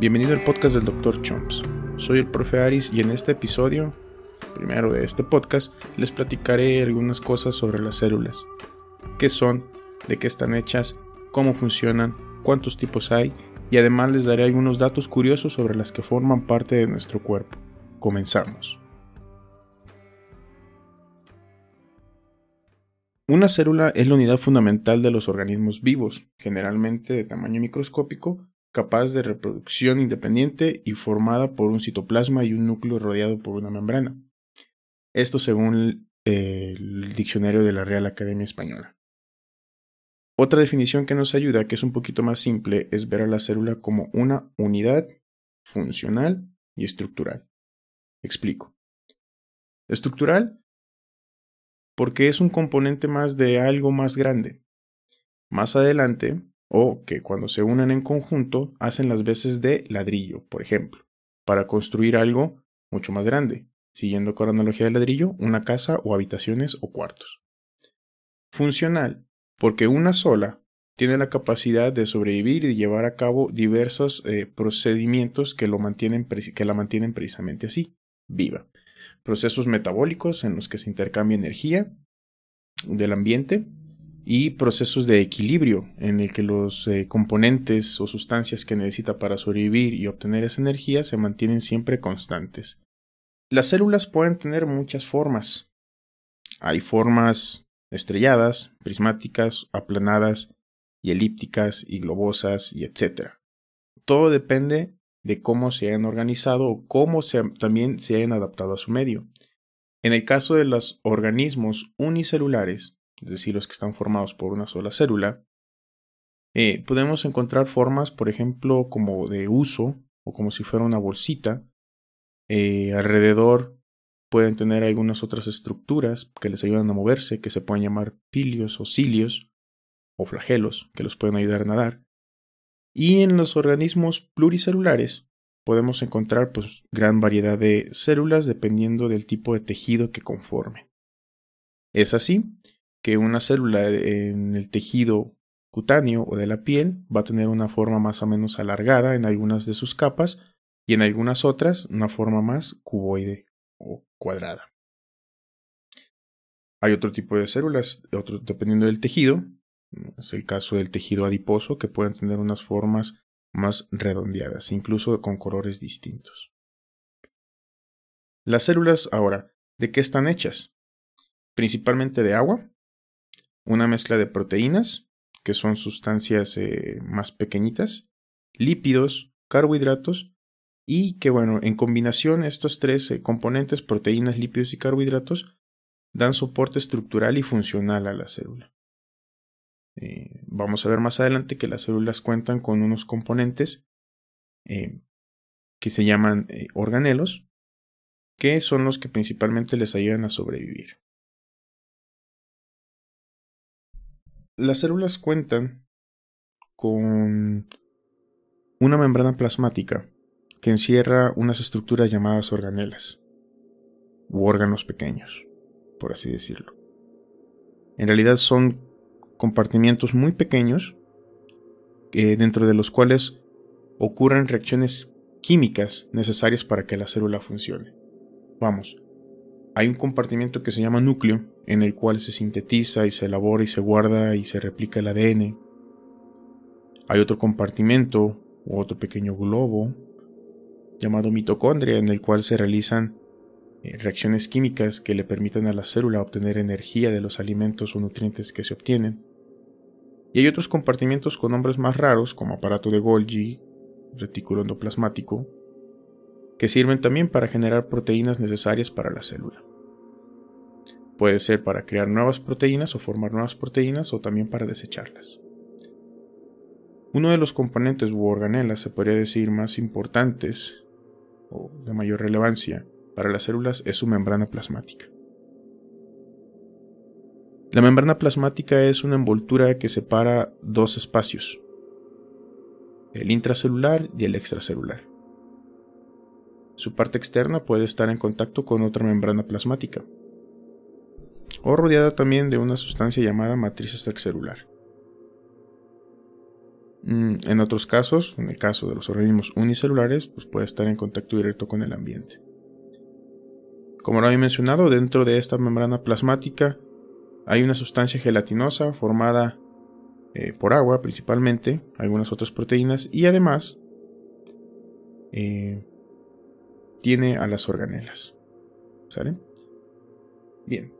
Bienvenido al podcast del Dr. Chomps. Soy el profe Aris y en este episodio, primero de este podcast, les platicaré algunas cosas sobre las células. ¿Qué son? ¿De qué están hechas? ¿Cómo funcionan? ¿Cuántos tipos hay? Y además les daré algunos datos curiosos sobre las que forman parte de nuestro cuerpo. Comenzamos. Una célula es la unidad fundamental de los organismos vivos, generalmente de tamaño microscópico, capaz de reproducción independiente y formada por un citoplasma y un núcleo rodeado por una membrana. Esto según el diccionario de la Real Academia Española. Otra definición que nos ayuda, que es un poquito más simple, es ver a la célula como una unidad funcional y estructural. Explico. Estructural porque es un componente más de algo más grande. Más adelante, o que cuando se unen en conjunto, hacen las veces de ladrillo, por ejemplo, para construir algo mucho más grande, siguiendo con la analogía del ladrillo, una casa o habitaciones o cuartos. Funcional, porque una sola tiene la capacidad de sobrevivir y llevar a cabo diversos eh, procedimientos que, lo mantienen, que la mantienen precisamente así, viva procesos metabólicos en los que se intercambia energía del ambiente y procesos de equilibrio en el que los eh, componentes o sustancias que necesita para sobrevivir y obtener esa energía se mantienen siempre constantes. Las células pueden tener muchas formas. Hay formas estrelladas, prismáticas, aplanadas y elípticas y globosas y etc. Todo depende de cómo se han organizado o cómo también se hayan adaptado a su medio. En el caso de los organismos unicelulares, es decir, los que están formados por una sola célula, eh, podemos encontrar formas, por ejemplo, como de uso o como si fuera una bolsita. Eh, alrededor pueden tener algunas otras estructuras que les ayudan a moverse, que se pueden llamar pilios o cilios o flagelos, que los pueden ayudar a nadar. Y en los organismos pluricelulares podemos encontrar pues, gran variedad de células dependiendo del tipo de tejido que conforme. Es así que una célula en el tejido cutáneo o de la piel va a tener una forma más o menos alargada en algunas de sus capas y en algunas otras una forma más cuboide o cuadrada. Hay otro tipo de células, dependiendo del tejido, es el caso del tejido adiposo que pueden tener unas formas más redondeadas, incluso con colores distintos. Las células ahora, ¿de qué están hechas? Principalmente de agua, una mezcla de proteínas, que son sustancias eh, más pequeñitas, lípidos, carbohidratos, y que bueno, en combinación estos tres eh, componentes, proteínas, lípidos y carbohidratos, dan soporte estructural y funcional a la célula. Eh, vamos a ver más adelante que las células cuentan con unos componentes que se llaman organelos, que son los que principalmente les ayudan a sobrevivir. Las células cuentan con una membrana plasmática que encierra unas estructuras llamadas organelas, u órganos pequeños, por así decirlo. En realidad son compartimientos muy pequeños eh, dentro de los cuales ocurren reacciones químicas necesarias para que la célula funcione. Vamos, hay un compartimiento que se llama núcleo, en el cual se sintetiza y se elabora y se guarda y se replica el ADN. Hay otro compartimento u otro pequeño globo llamado mitocondria, en el cual se realizan eh, reacciones químicas que le permitan a la célula obtener energía de los alimentos o nutrientes que se obtienen. Y hay otros compartimientos con nombres más raros, como aparato de Golgi, retículo endoplasmático, que sirven también para generar proteínas necesarias para la célula. Puede ser para crear nuevas proteínas o formar nuevas proteínas o también para desecharlas. Uno de los componentes u organelas se podría decir más importantes o de mayor relevancia para las células es su membrana plasmática. La membrana plasmática es una envoltura que separa dos espacios, el intracelular y el extracelular. Su parte externa puede estar en contacto con otra membrana plasmática, o rodeada también de una sustancia llamada matriz extracelular. Mm, en otros casos, en el caso de los organismos unicelulares, pues puede estar en contacto directo con el ambiente. Como lo había mencionado, dentro de esta membrana plasmática hay una sustancia gelatinosa formada eh, por agua principalmente, algunas otras proteínas y además eh, tiene a las organelas. ¿Sale? Bien.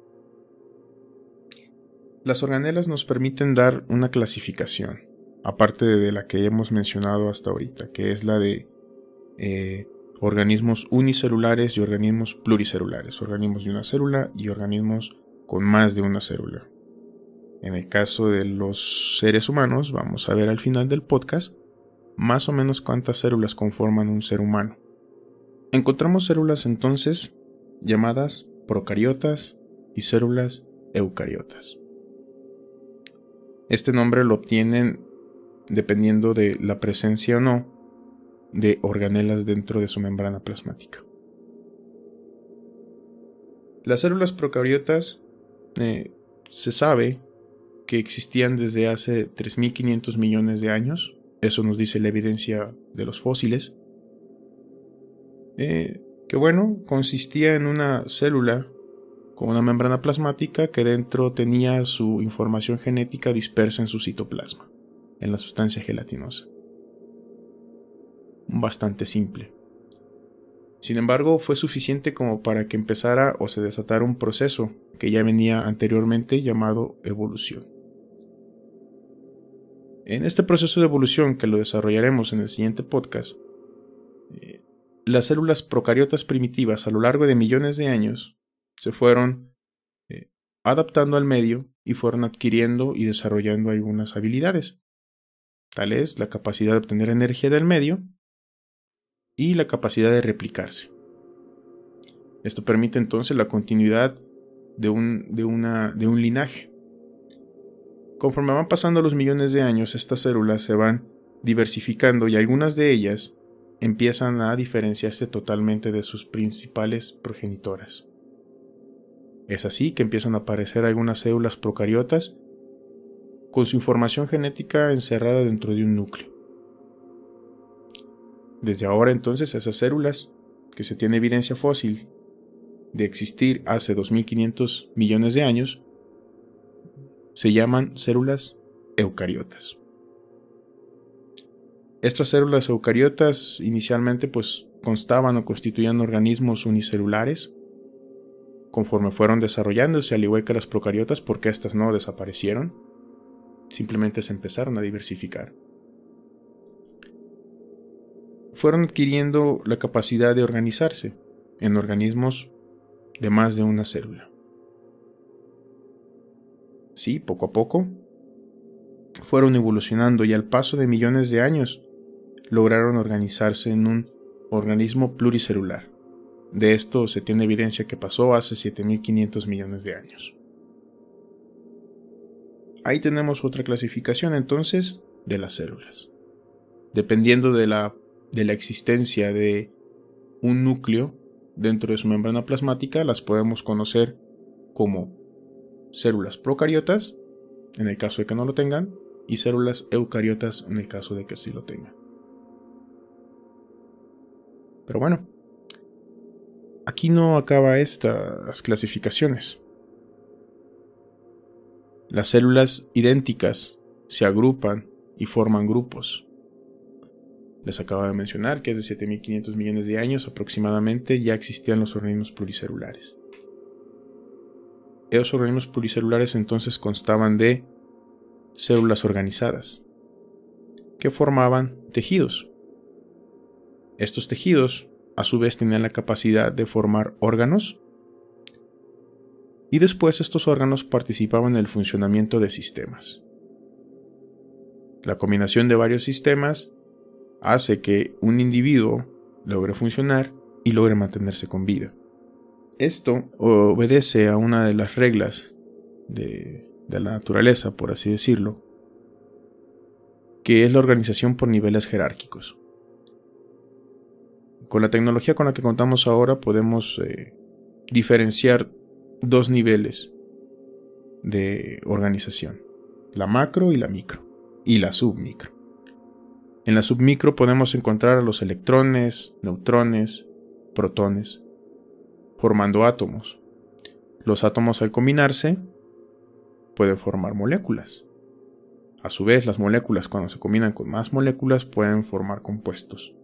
Las organelas nos permiten dar una clasificación, aparte de la que hemos mencionado hasta ahorita, que es la de eh, organismos unicelulares y organismos pluricelulares, organismos de una célula y organismos con más de una célula. En el caso de los seres humanos, vamos a ver al final del podcast más o menos cuántas células conforman un ser humano. Encontramos células entonces llamadas procariotas y células eucariotas. Este nombre lo obtienen dependiendo de la presencia o no de organelas dentro de su membrana plasmática. Las células procariotas eh, se sabe que existían desde hace 3.500 millones de años, eso nos dice la evidencia de los fósiles, eh, que bueno, consistía en una célula con una membrana plasmática que dentro tenía su información genética dispersa en su citoplasma, en la sustancia gelatinosa. Bastante simple. Sin embargo, fue suficiente como para que empezara o se desatara un proceso que ya venía anteriormente llamado evolución. En este proceso de evolución, que lo desarrollaremos en el siguiente podcast, las células procariotas primitivas a lo largo de millones de años se fueron eh, adaptando al medio y fueron adquiriendo y desarrollando algunas habilidades. Tal es la capacidad de obtener energía del medio y la capacidad de replicarse. Esto permite entonces la continuidad de un, de una, de un linaje. Conforme van pasando los millones de años, estas células se van diversificando y algunas de ellas empiezan a diferenciarse totalmente de sus principales progenitoras. Es así que empiezan a aparecer algunas células procariotas con su información genética encerrada dentro de un núcleo. Desde ahora entonces esas células, que se tiene evidencia fósil de existir hace 2500 millones de años, se llaman células eucariotas. Estas células eucariotas inicialmente pues constaban o constituían organismos unicelulares conforme fueron desarrollándose, al igual que las procariotas, porque éstas no desaparecieron, simplemente se empezaron a diversificar. Fueron adquiriendo la capacidad de organizarse en organismos de más de una célula. Sí, poco a poco fueron evolucionando y al paso de millones de años lograron organizarse en un organismo pluricelular. De esto se tiene evidencia que pasó hace 7.500 millones de años. Ahí tenemos otra clasificación entonces de las células. Dependiendo de la, de la existencia de un núcleo dentro de su membrana plasmática, las podemos conocer como células procariotas, en el caso de que no lo tengan, y células eucariotas en el caso de que sí lo tengan. Pero bueno, Aquí no acaba estas clasificaciones. Las células idénticas se agrupan y forman grupos. Les acabo de mencionar que desde 7.500 millones de años aproximadamente ya existían los organismos pluricelulares. Esos organismos pluricelulares entonces constaban de células organizadas, que formaban tejidos. Estos tejidos a su vez tenían la capacidad de formar órganos y después estos órganos participaban en el funcionamiento de sistemas. La combinación de varios sistemas hace que un individuo logre funcionar y logre mantenerse con vida. Esto obedece a una de las reglas de, la naturaleza, por así decirlo, que es la organización por niveles jerárquicos. Con la tecnología con la que contamos ahora podemos eh, diferenciar dos niveles de organización, la macro y la micro, y la submicro. En la submicro podemos encontrar a los electrones, neutrones, protones, formando átomos. Los átomos al combinarse pueden formar moléculas. A su vez, las moléculas cuando se combinan con más moléculas pueden formar compuestos.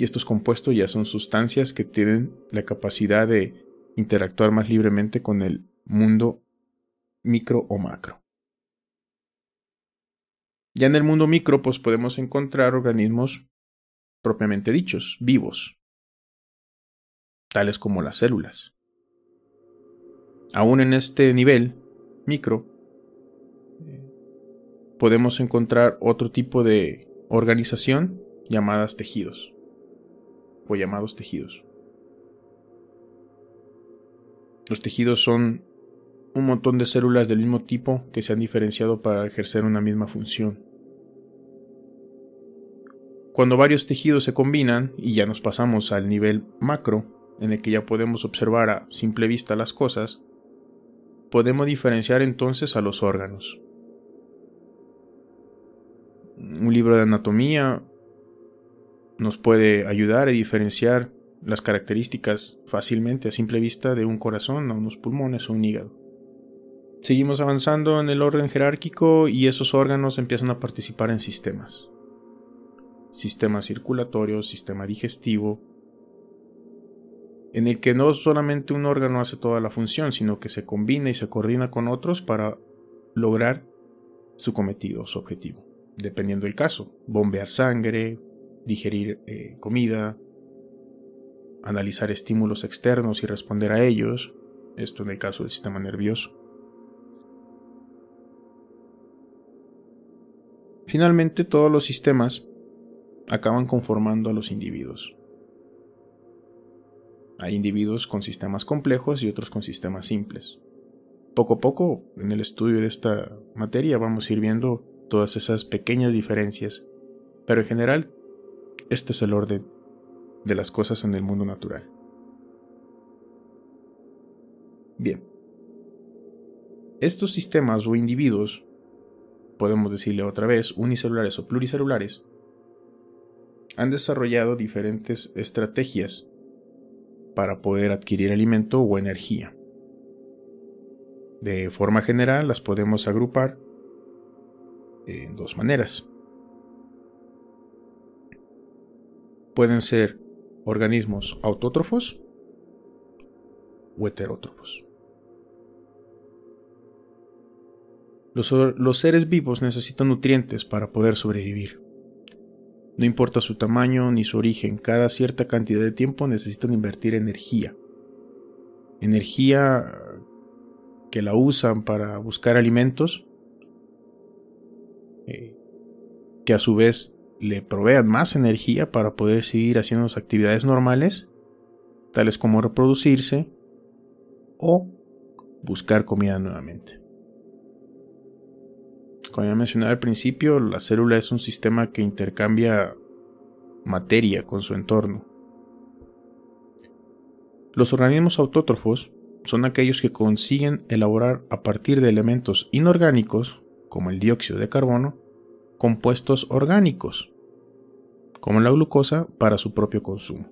Y estos compuestos ya son sustancias que tienen la capacidad de interactuar más libremente con el mundo micro o macro. Ya en el mundo micro pues podemos encontrar organismos propiamente dichos, vivos, tales como las células. Aún en este nivel micro, podemos encontrar otro tipo de organización llamadas tejidos llamados tejidos. Los tejidos son un montón de células del mismo tipo que se han diferenciado para ejercer una misma función. Cuando varios tejidos se combinan y ya nos pasamos al nivel macro, en el que ya podemos observar a simple vista las cosas, podemos diferenciar entonces a los órganos un libro de anatomía nos puede ayudar a diferenciar las características fácilmente a simple vista de un corazón, o unos pulmones o un hígado. Seguimos avanzando en el orden jerárquico y esos órganos empiezan a participar en sistemas. Sistema circulatorio, sistema digestivo, en el que no solamente un órgano hace toda la función, sino que se combina y se coordina con otros para lograr su cometido, su objetivo dependiendo del caso. Bombear sangre, digerir eh, comida, analizar estímulos externos y responder a ellos. Esto en el caso del sistema nervioso. Finalmente, todos los sistemas acaban conformando a los individuos. Hay individuos con sistemas complejos y otros con sistemas simples. Poco a poco, en el estudio de esta materia, vamos a ir viendo todas esas pequeñas diferencias, pero en general este es el orden de las cosas en el mundo natural. Bien. Estos sistemas o individuos, podemos decirle otra vez, unicelulares o pluricelulares, han desarrollado diferentes estrategias para poder adquirir alimento o energía. De forma general las podemos agrupar en dos maneras. Pueden ser organismos autótrofos o heterótrofos. Los, los, seres vivos necesitan nutrientes para poder sobrevivir. No importa su tamaño ni su origen, cada cierta cantidad de tiempo necesitan invertir energía. Energía que la usan para buscar alimentos eh, que a su vez le provean más energía para poder seguir haciendo sus actividades normales, tales como reproducirse o buscar comida nuevamente. Como ya mencioné al principio, la célula es un sistema que intercambia materia con su entorno. Los organismos autótrofos son aquellos que consiguen elaborar a partir de elementos inorgánicos como el dióxido de carbono, compuestos orgánicos, como la glucosa, para su propio consumo.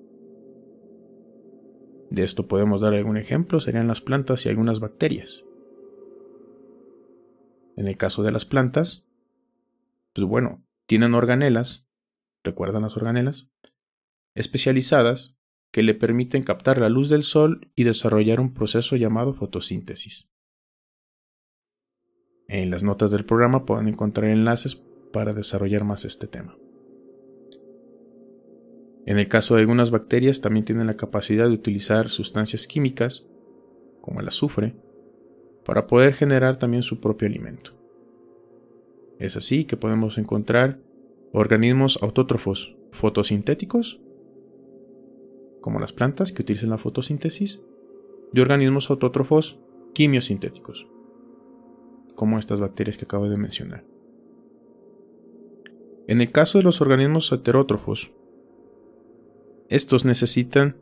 De esto podemos dar algún ejemplo, serían las plantas y algunas bacterias. En el caso de las plantas, pues bueno, tienen organelas, ¿recuerdan las organelas? Especializadas que le permiten captar la luz del sol y desarrollar un proceso llamado fotosíntesis. En las notas del programa pueden encontrar enlaces para desarrollar más este tema. En el caso de algunas bacterias también tienen la capacidad de utilizar sustancias químicas, como el azufre, para poder generar también su propio alimento. Es así que podemos encontrar organismos autótrofos fotosintéticos, como las plantas que utilizan la fotosíntesis, y organismos autótrofos quimiosintéticos, como estas bacterias que acabo de mencionar. En el caso de los organismos heterótrofos, estos necesitan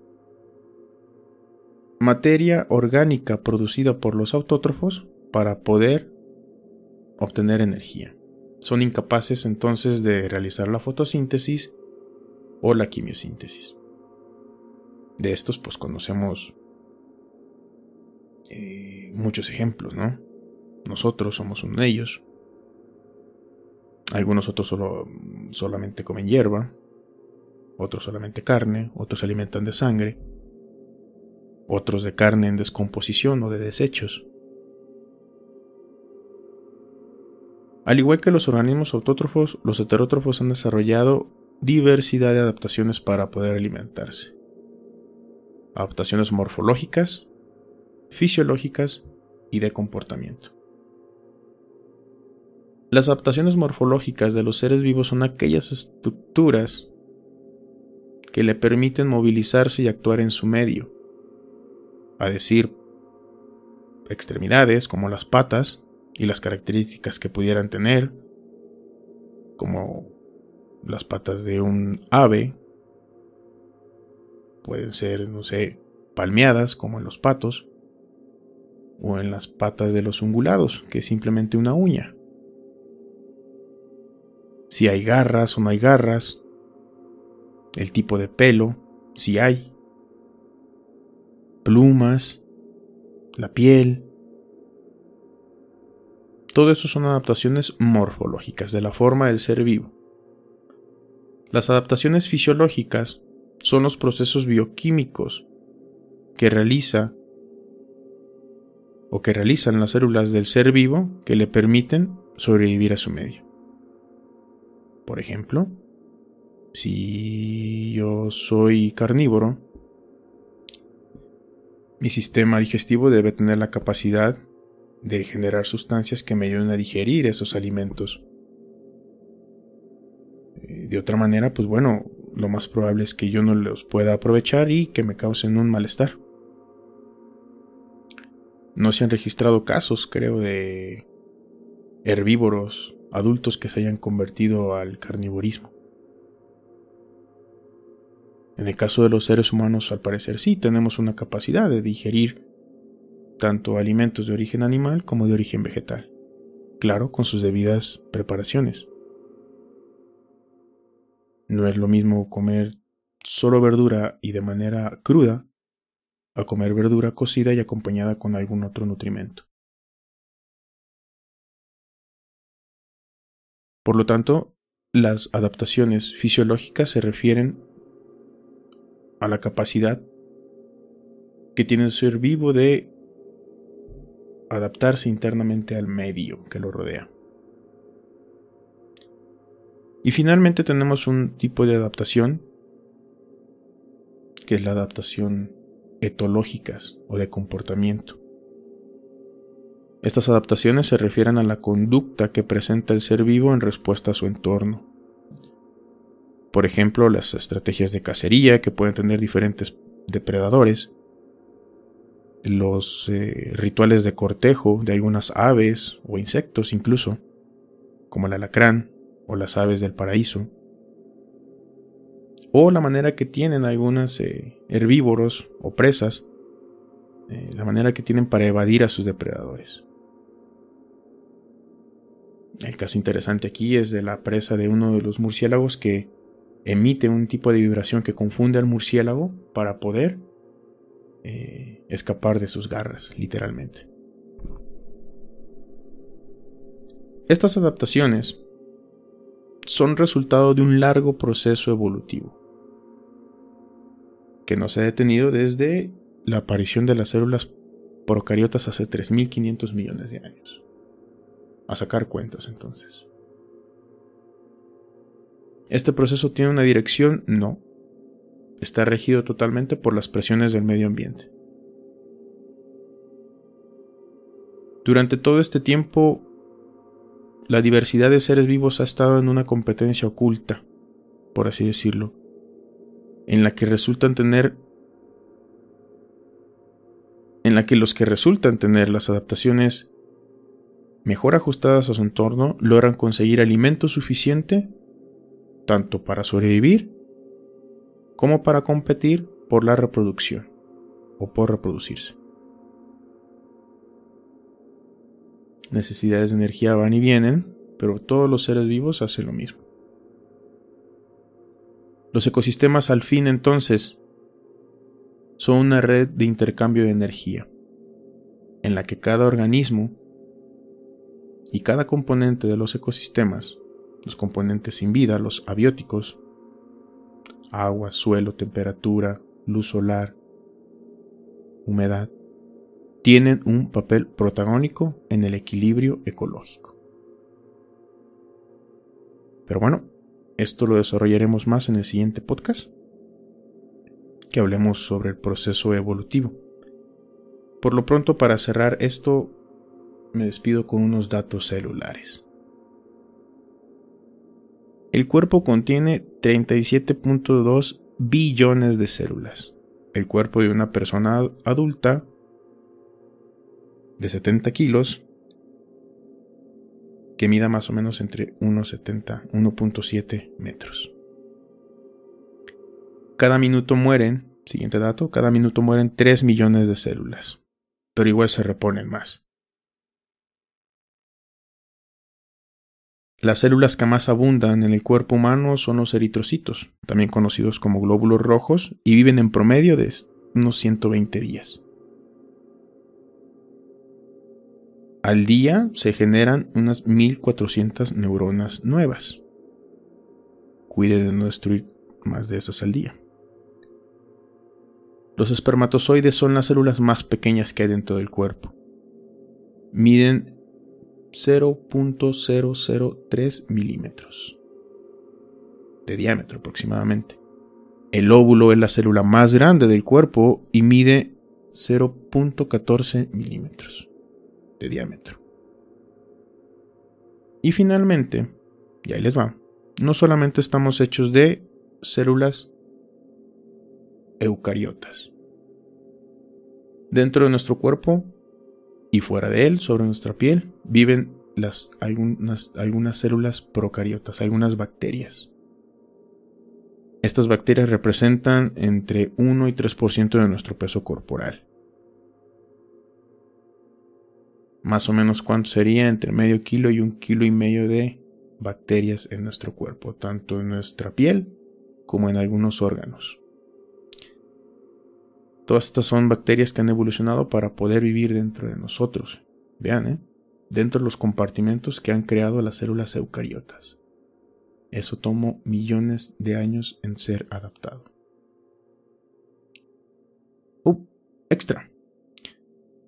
materia orgánica producida por los autótrofos para poder obtener energía. son incapaces entonces de realizar la fotosíntesis o la quimiosíntesis. De estos pues conocemos eh, muchos ejemplos, ¿no? Nosotros somos uno de ellos. Algunos otros solo, solamente comen hierba, otros solamente carne, otros se alimentan de sangre, otros de carne en descomposición o de desechos. Al igual que los organismos autótrofos, los heterótrofos han desarrollado diversidad de adaptaciones para poder alimentarse. Adaptaciones morfológicas, fisiológicas y de comportamiento. Las adaptaciones morfológicas de los seres vivos son aquellas estructuras que le permiten movilizarse y actuar en su medio, a decir, extremidades como las patas y las características que pudieran tener, como las patas de un ave, pueden ser, no sé, palmeadas como en los patos, o en las patas de los ungulados, que es simplemente una uña. Si hay garras o no hay garras, el tipo de pelo, si hay, plumas, la piel. Todo eso son adaptaciones morfológicas de la forma del ser vivo. Las adaptaciones fisiológicas son los procesos bioquímicos que realiza o que realizan las células del ser vivo que le permiten sobrevivir a su medio. Por ejemplo, si yo soy carnívoro, mi sistema digestivo debe tener la capacidad de generar sustancias que me ayuden a digerir esos alimentos. Eh, de otra manera, pues bueno, lo más probable es que yo no los pueda aprovechar y que me causen un malestar. No se han registrado casos, creo, de herbívoros adultos que se hayan convertido al carnivorismo. En el caso de los seres humanos, al parecer sí, tenemos una capacidad de digerir tanto alimentos de origen animal como de origen vegetal. Claro, con sus debidas preparaciones. No es lo mismo comer solo verdura y de manera cruda a comer verdura cocida y acompañada con algún otro nutrimento. Por lo tanto, las adaptaciones fisiológicas se refieren a la capacidad que tiene el ser vivo de adaptarse internamente al medio que lo rodea. Y finalmente tenemos un tipo de adaptación que es la adaptación etológicas o de comportamiento. Estas adaptaciones se refieren a la conducta que presenta el ser vivo en respuesta a su entorno. Por ejemplo, las estrategias de cacería que pueden tener diferentes depredadores, los eh, rituales de cortejo de algunas aves o insectos incluso, como el alacrán o las aves del paraíso, o la manera que tienen algunos eh, herbívoros o presas, eh, la manera que tienen para evadir a sus depredadores. El caso interesante aquí es de la presa de uno de los murciélagos que emite un tipo de vibración que confunde al murciélago para poder eh, escapar de sus garras, literalmente. Estas adaptaciones son resultado de un largo proceso evolutivo que no se ha detenido desde la aparición de las células procariotas hace 3.500 millones de años. A sacar cuentas entonces. ¿Este proceso tiene una dirección? No. Está regido totalmente por las presiones del medio ambiente. Durante todo este tiempo, la diversidad de seres vivos ha estado en una competencia oculta, por así decirlo, en la que resultan tener en la que los que resultan tener las adaptaciones mejor ajustadas a su entorno logran conseguir alimento suficiente tanto para sobrevivir como para competir por la reproducción o por reproducirse. Necesidades de energía van y vienen pero todos los seres vivos hacen lo mismo. Los ecosistemas al fin entonces son una red de intercambio de energía, en la que cada organismo y cada componente de los ecosistemas, los componentes sin vida, los abióticos, agua, suelo, temperatura, luz solar, humedad, tienen un papel protagónico en el equilibrio ecológico. Pero bueno, esto lo desarrollaremos más en el siguiente podcast, que hablemos sobre el proceso evolutivo. Por lo pronto, para cerrar esto, me despido con unos datos celulares. El cuerpo contiene 37.2 billones de células. El cuerpo de una persona adulta de 70 kilos que mida más o menos entre 1,70 1.7 metros. Cada minuto mueren, siguiente dato, cada minuto mueren 3 millones de células, pero igual se reponen más. Las células que más abundan en el cuerpo humano son los eritrocitos, también conocidos como glóbulos rojos, y viven en promedio de unos 120 días. Al día se generan unas 1400 neuronas nuevas. Cuide de no destruir más de esas al día. Los espermatozoides son las células más pequeñas que hay dentro del cuerpo. Miden 0.003 milímetros de diámetro aproximadamente. El óvulo es la célula más grande del cuerpo y mide 0.14 milímetros de diámetro. Y finalmente, y ahí les va, no solamente estamos hechos de células eucariotas. Dentro de nuestro cuerpo y fuera de él, sobre nuestra piel, viven algunas, algunas células procariotas, algunas bacterias. Estas bacterias representan entre 1 y 3% de nuestro peso corporal. Más o menos cuánto sería entre medio kilo y un kilo y medio de bacterias en nuestro cuerpo, tanto en nuestra piel como en algunos órganos. Todas estas son bacterias que han evolucionado para poder vivir dentro de nosotros. Vean, ¿eh? dentro de los compartimentos que han creado las células eucariotas. Eso tomó millones de años en ser adaptado. Uh, extra.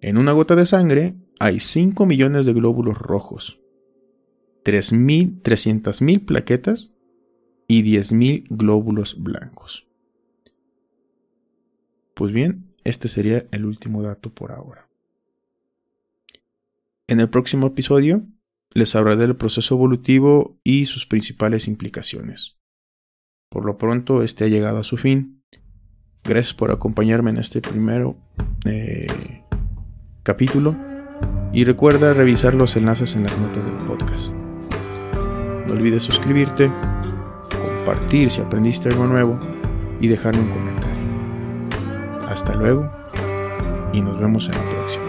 En una gota de sangre hay 5 millones de glóbulos rojos, 300.000 plaquetas y 10.000 glóbulos blancos. Pues bien, este sería el último dato por ahora. En el próximo episodio les hablaré del proceso evolutivo y sus principales implicaciones. Por lo pronto, este ha llegado a su fin. Gracias por acompañarme en este primero eh, capítulo y recuerda revisar los enlaces en las notas del podcast. No olvides suscribirte, compartir si aprendiste algo nuevo y dejarme un comentario. Hasta luego y nos vemos en el próximo.